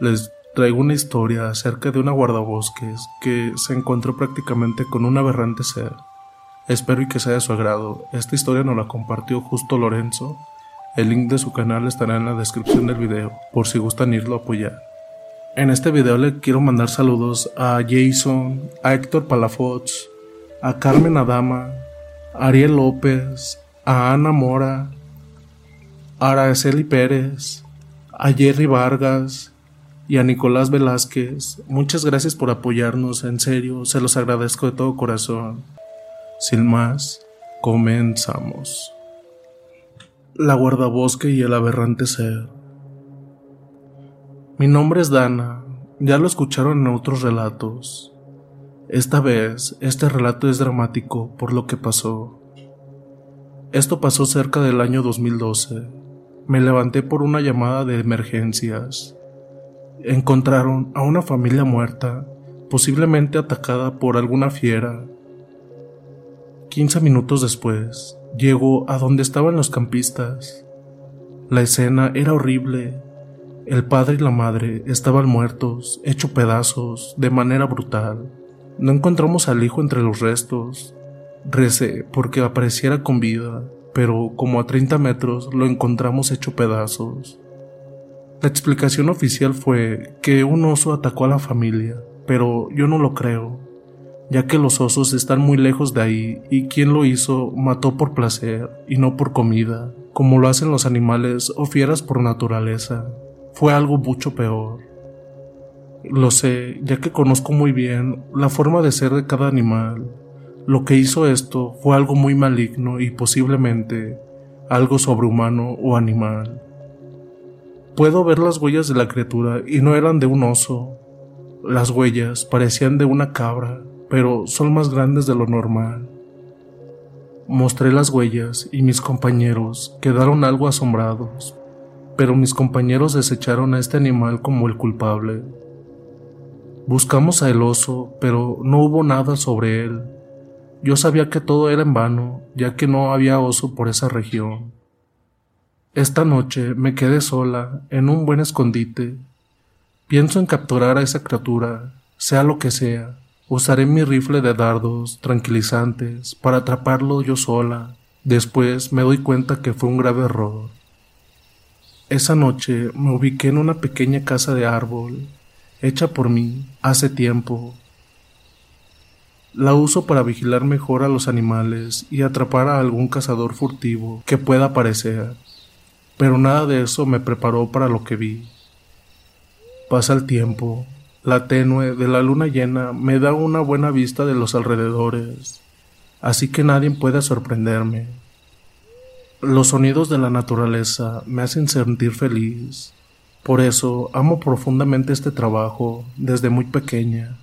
les traigo una historia acerca de una guardabosques que se encontró prácticamente con un aberrante ser. Espero y que sea de su agrado. Esta historia nos la compartió justo Lorenzo. El link de su canal estará en la descripción del video, por si gustan irlo a apoyar. En este video le quiero mandar saludos a Jason, a Héctor Palafox, a Carmen Adama, a Ariel López, a Ana Mora, a Araceli Pérez, a Jerry Vargas y a Nicolás Velázquez. Muchas gracias por apoyarnos, en serio, se los agradezco de todo corazón. Sin más, comenzamos. La guardabosque y el aberrante ser. Mi nombre es Dana, ya lo escucharon en otros relatos. Esta vez, este relato es dramático por lo que pasó. Esto pasó cerca del año 2012. Me levanté por una llamada de emergencias. Encontraron a una familia muerta, posiblemente atacada por alguna fiera. 15 minutos después, llego a donde estaban los campistas. La escena era horrible. El padre y la madre estaban muertos, hechos pedazos, de manera brutal. No encontramos al hijo entre los restos. Recé porque apareciera con vida, pero como a 30 metros lo encontramos hecho pedazos. La explicación oficial fue que un oso atacó a la familia, pero yo no lo creo, ya que los osos están muy lejos de ahí y quien lo hizo mató por placer y no por comida, como lo hacen los animales o fieras por naturaleza. Fue algo mucho peor. Lo sé, ya que conozco muy bien la forma de ser de cada animal. Lo que hizo esto fue algo muy maligno y posiblemente algo sobrehumano o animal. Puedo ver las huellas de la criatura y no eran de un oso. Las huellas parecían de una cabra, pero son más grandes de lo normal. Mostré las huellas y mis compañeros quedaron algo asombrados, pero mis compañeros desecharon a este animal como el culpable. Buscamos a el oso, pero no hubo nada sobre él. Yo sabía que todo era en vano, ya que no había oso por esa región. Esta noche me quedé sola, en un buen escondite. Pienso en capturar a esa criatura, sea lo que sea. Usaré mi rifle de dardos tranquilizantes para atraparlo yo sola. Después me doy cuenta que fue un grave error. Esa noche me ubiqué en una pequeña casa de árbol, hecha por mí hace tiempo. La uso para vigilar mejor a los animales y atrapar a algún cazador furtivo que pueda aparecer pero nada de eso me preparó para lo que vi. Pasa el tiempo, la tenue de la luna llena me da una buena vista de los alrededores, así que nadie puede sorprenderme. Los sonidos de la naturaleza me hacen sentir feliz, por eso amo profundamente este trabajo desde muy pequeña.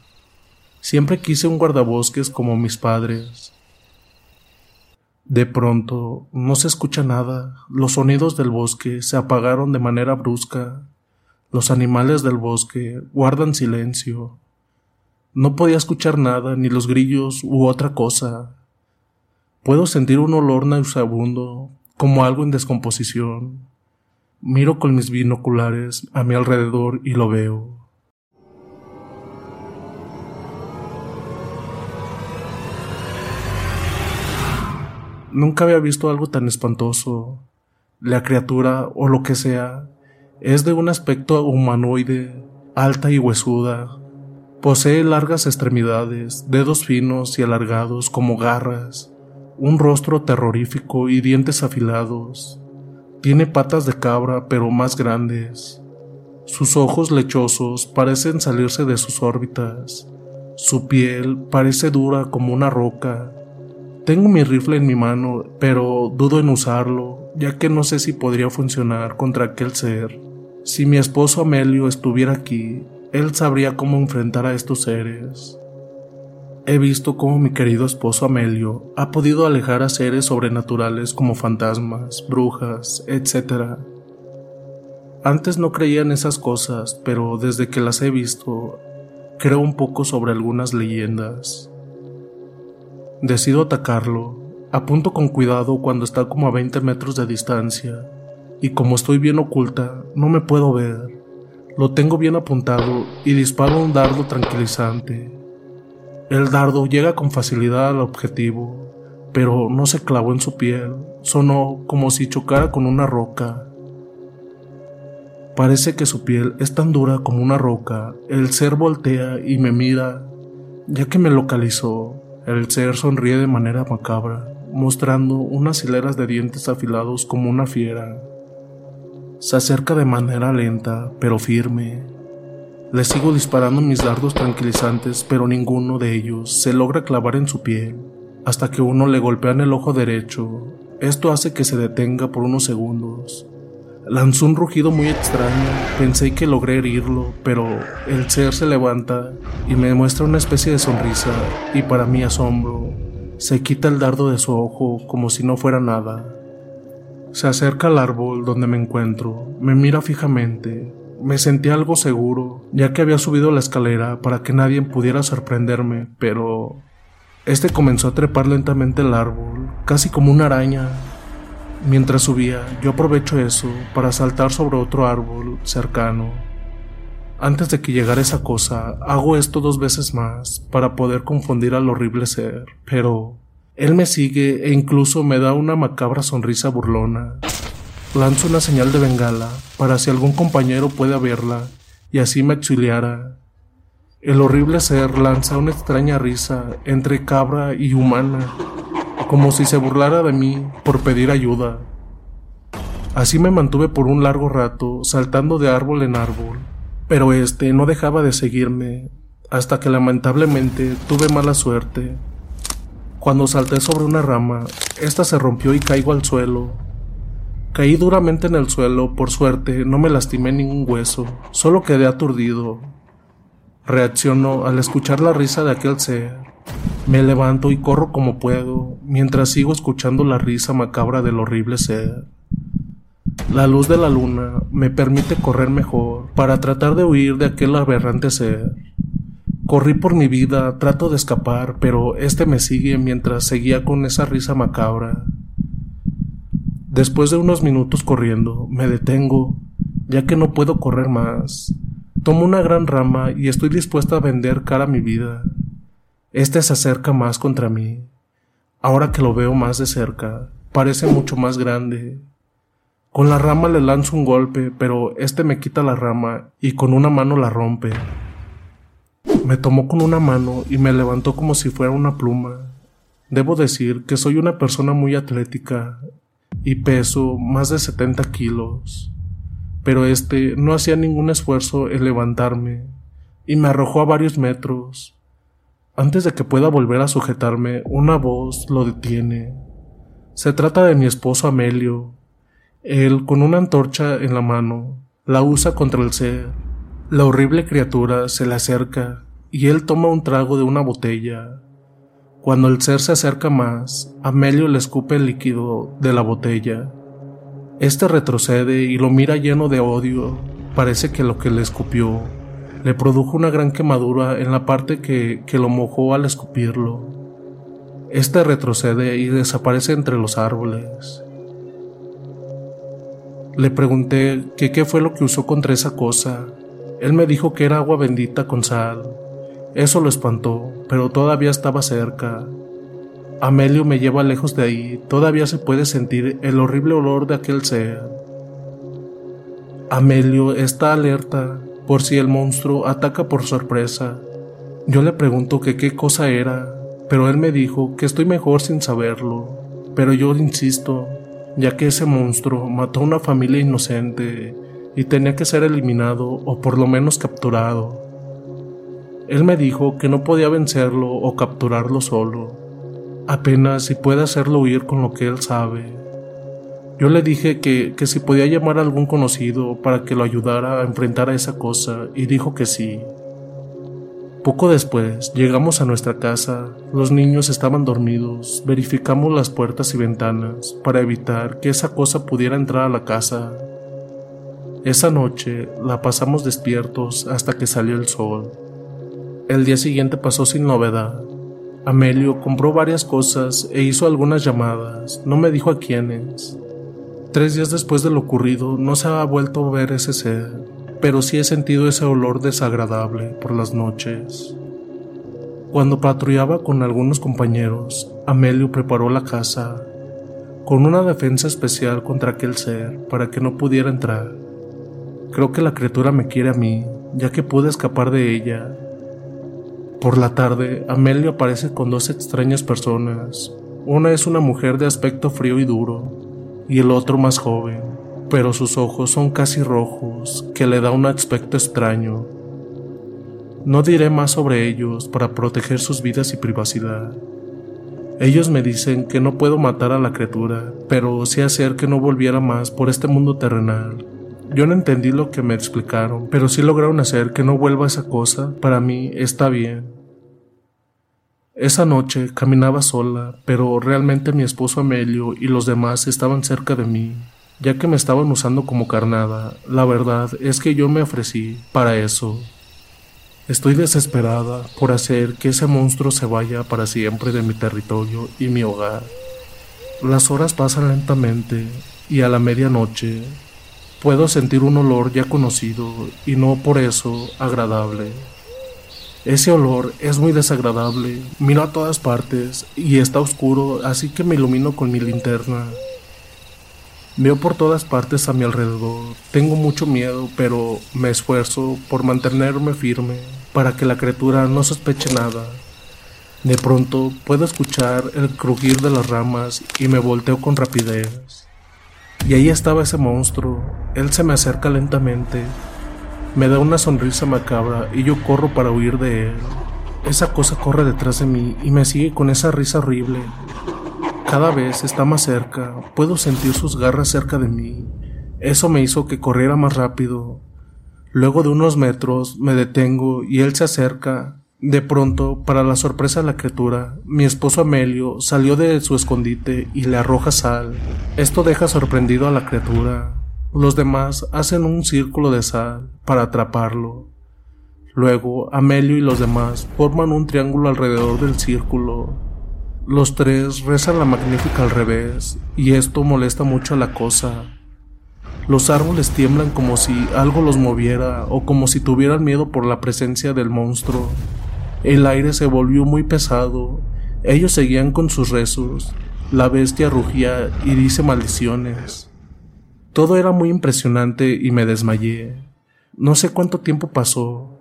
Siempre quise un guardabosques como mis padres, de pronto no se escucha nada, los sonidos del bosque se apagaron de manera brusca, los animales del bosque guardan silencio. No podía escuchar nada, ni los grillos u otra cosa. Puedo sentir un olor nauseabundo, como algo en descomposición. Miro con mis binoculares a mi alrededor y lo veo. Nunca había visto algo tan espantoso. La criatura, o lo que sea, es de un aspecto humanoide, alta y huesuda. Posee largas extremidades, dedos finos y alargados como garras, un rostro terrorífico y dientes afilados. Tiene patas de cabra pero más grandes. Sus ojos lechosos parecen salirse de sus órbitas. Su piel parece dura como una roca tengo mi rifle en mi mano, pero dudo en usarlo, ya que no sé si podría funcionar contra aquel ser. Si mi esposo Amelio estuviera aquí, él sabría cómo enfrentar a estos seres. He visto cómo mi querido esposo Amelio ha podido alejar a seres sobrenaturales como fantasmas, brujas, etc. Antes no creía en esas cosas, pero desde que las he visto, creo un poco sobre algunas leyendas. Decido atacarlo. Apunto con cuidado cuando está como a 20 metros de distancia, y como estoy bien oculta, no me puedo ver. Lo tengo bien apuntado y disparo un dardo tranquilizante. El dardo llega con facilidad al objetivo, pero no se clavó en su piel, sonó como si chocara con una roca. Parece que su piel es tan dura como una roca. El ser voltea y me mira, ya que me localizó. El ser sonríe de manera macabra, mostrando unas hileras de dientes afilados como una fiera. Se acerca de manera lenta, pero firme. Le sigo disparando mis dardos tranquilizantes, pero ninguno de ellos se logra clavar en su piel, hasta que uno le golpea en el ojo derecho. Esto hace que se detenga por unos segundos, Lanzó un rugido muy extraño. Pensé que logré herirlo, pero el ser se levanta y me muestra una especie de sonrisa y para mi asombro, se quita el dardo de su ojo como si no fuera nada. Se acerca al árbol donde me encuentro, me mira fijamente. Me sentí algo seguro, ya que había subido la escalera para que nadie pudiera sorprenderme, pero... Este comenzó a trepar lentamente el árbol, casi como una araña, Mientras subía, yo aprovecho eso para saltar sobre otro árbol cercano. Antes de que llegara esa cosa, hago esto dos veces más para poder confundir al horrible ser, pero él me sigue e incluso me da una macabra sonrisa burlona. Lanzo una señal de bengala para si algún compañero puede verla y así me auxiliara. El horrible ser lanza una extraña risa entre cabra y humana, como si se burlara de mí por pedir ayuda. Así me mantuve por un largo rato, saltando de árbol en árbol, pero este no dejaba de seguirme, hasta que lamentablemente tuve mala suerte. Cuando salté sobre una rama, esta se rompió y caigo al suelo. Caí duramente en el suelo, por suerte no me lastimé ningún hueso, solo quedé aturdido, Reacciono al escuchar la risa de aquel ser. Me levanto y corro como puedo, mientras sigo escuchando la risa macabra del horrible ser. La luz de la luna me permite correr mejor para tratar de huir de aquel aberrante ser. Corrí por mi vida, trato de escapar, pero este me sigue mientras seguía con esa risa macabra. Después de unos minutos corriendo, me detengo, ya que no puedo correr más. Tomo una gran rama y estoy dispuesta a vender cara a mi vida. Este se acerca más contra mí. Ahora que lo veo más de cerca, parece mucho más grande. Con la rama le lanzo un golpe, pero este me quita la rama y con una mano la rompe. Me tomó con una mano y me levantó como si fuera una pluma. Debo decir que soy una persona muy atlética y peso más de 70 kilos pero este no hacía ningún esfuerzo en levantarme y me arrojó a varios metros. Antes de que pueda volver a sujetarme, una voz lo detiene. Se trata de mi esposo Amelio. Él, con una antorcha en la mano, la usa contra el ser. La horrible criatura se le acerca y él toma un trago de una botella. Cuando el ser se acerca más, Amelio le escupe el líquido de la botella. Este retrocede y lo mira lleno de odio. Parece que lo que le escupió le produjo una gran quemadura en la parte que, que lo mojó al escupirlo. Este retrocede y desaparece entre los árboles. Le pregunté que qué fue lo que usó contra esa cosa. Él me dijo que era agua bendita con sal. Eso lo espantó, pero todavía estaba cerca Amelio me lleva lejos de ahí, todavía se puede sentir el horrible olor de aquel ser. Amelio está alerta por si el monstruo ataca por sorpresa. Yo le pregunto que qué cosa era, pero él me dijo que estoy mejor sin saberlo. Pero yo insisto, ya que ese monstruo mató a una familia inocente y tenía que ser eliminado o por lo menos capturado. Él me dijo que no podía vencerlo o capturarlo solo apenas si puede hacerlo huir con lo que él sabe. Yo le dije que, que si podía llamar a algún conocido para que lo ayudara a enfrentar a esa cosa y dijo que sí. Poco después llegamos a nuestra casa, los niños estaban dormidos, verificamos las puertas y ventanas para evitar que esa cosa pudiera entrar a la casa. Esa noche la pasamos despiertos hasta que salió el sol. El día siguiente pasó sin novedad. Amelio compró varias cosas e hizo algunas llamadas, no me dijo a quiénes. Tres días después de lo ocurrido no se ha vuelto a ver ese ser, pero sí he sentido ese olor desagradable por las noches. Cuando patrullaba con algunos compañeros, Amelio preparó la casa con una defensa especial contra aquel ser para que no pudiera entrar. Creo que la criatura me quiere a mí, ya que pude escapar de ella por la tarde, Amelio aparece con dos extrañas personas. Una es una mujer de aspecto frío y duro, y el otro más joven, pero sus ojos son casi rojos, que le da un aspecto extraño. No diré más sobre ellos para proteger sus vidas y privacidad. Ellos me dicen que no puedo matar a la criatura, pero sí hacer que no volviera más por este mundo terrenal. Yo no entendí lo que me explicaron, pero sí lograron hacer que no vuelva esa cosa. Para mí está bien. Esa noche caminaba sola, pero realmente mi esposo Amelio y los demás estaban cerca de mí, ya que me estaban usando como carnada. La verdad es que yo me ofrecí para eso. Estoy desesperada por hacer que ese monstruo se vaya para siempre de mi territorio y mi hogar. Las horas pasan lentamente y a la medianoche puedo sentir un olor ya conocido y no por eso agradable. Ese olor es muy desagradable, miro a todas partes y está oscuro, así que me ilumino con mi linterna. Veo por todas partes a mi alrededor, tengo mucho miedo, pero me esfuerzo por mantenerme firme para que la criatura no sospeche nada. De pronto puedo escuchar el crujir de las ramas y me volteo con rapidez. Y ahí estaba ese monstruo. Él se me acerca lentamente. Me da una sonrisa macabra y yo corro para huir de él. Esa cosa corre detrás de mí y me sigue con esa risa horrible. Cada vez está más cerca, puedo sentir sus garras cerca de mí. Eso me hizo que corriera más rápido. Luego de unos metros me detengo y él se acerca. De pronto, para la sorpresa de la criatura, mi esposo Amelio salió de su escondite y le arroja sal. Esto deja sorprendido a la criatura. Los demás hacen un círculo de sal para atraparlo. Luego, Amelio y los demás forman un triángulo alrededor del círculo los tres rezan la magnífica al revés, y esto molesta mucho a la cosa. Los árboles tiemblan como si algo los moviera o como si tuvieran miedo por la presencia del monstruo. El aire se volvió muy pesado. Ellos seguían con sus rezos. La bestia rugía y dice maldiciones. Todo era muy impresionante y me desmayé. No sé cuánto tiempo pasó.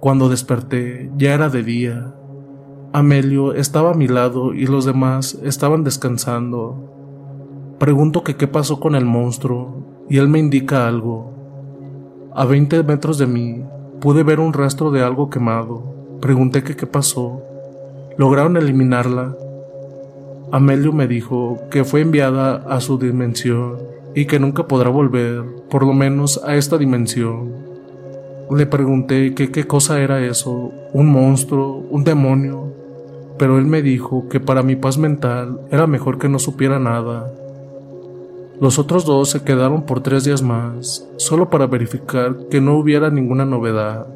Cuando desperté ya era de día. Amelio estaba a mi lado y los demás estaban descansando. Pregunto que qué pasó con el monstruo y él me indica algo. A 20 metros de mí pude ver un rastro de algo quemado. Pregunté que qué pasó. ¿Lograron eliminarla? Amelio me dijo que fue enviada a su dimensión y que nunca podrá volver, por lo menos a esta dimensión. Le pregunté que qué cosa era eso, un monstruo, un demonio, pero él me dijo que para mi paz mental era mejor que no supiera nada. Los otros dos se quedaron por tres días más, solo para verificar que no hubiera ninguna novedad.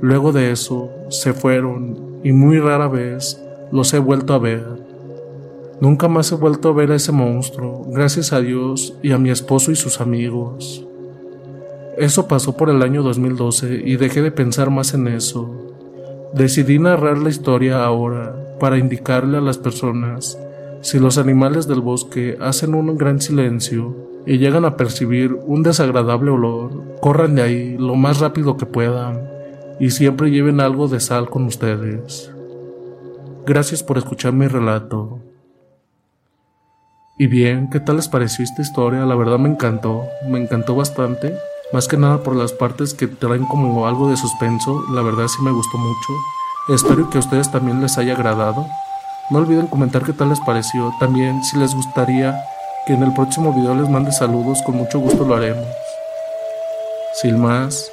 Luego de eso, se fueron y muy rara vez los he vuelto a ver. Nunca más he vuelto a ver a ese monstruo, gracias a Dios y a mi esposo y sus amigos. Eso pasó por el año 2012 y dejé de pensar más en eso. Decidí narrar la historia ahora para indicarle a las personas si los animales del bosque hacen un gran silencio y llegan a percibir un desagradable olor, corran de ahí lo más rápido que puedan y siempre lleven algo de sal con ustedes. Gracias por escuchar mi relato. Y bien, ¿qué tal les pareció esta historia? La verdad me encantó, me encantó bastante. Más que nada por las partes que traen como algo de suspenso, la verdad sí me gustó mucho. Espero que a ustedes también les haya agradado. No olviden comentar qué tal les pareció. También si les gustaría que en el próximo video les mande saludos, con mucho gusto lo haremos. Sin más.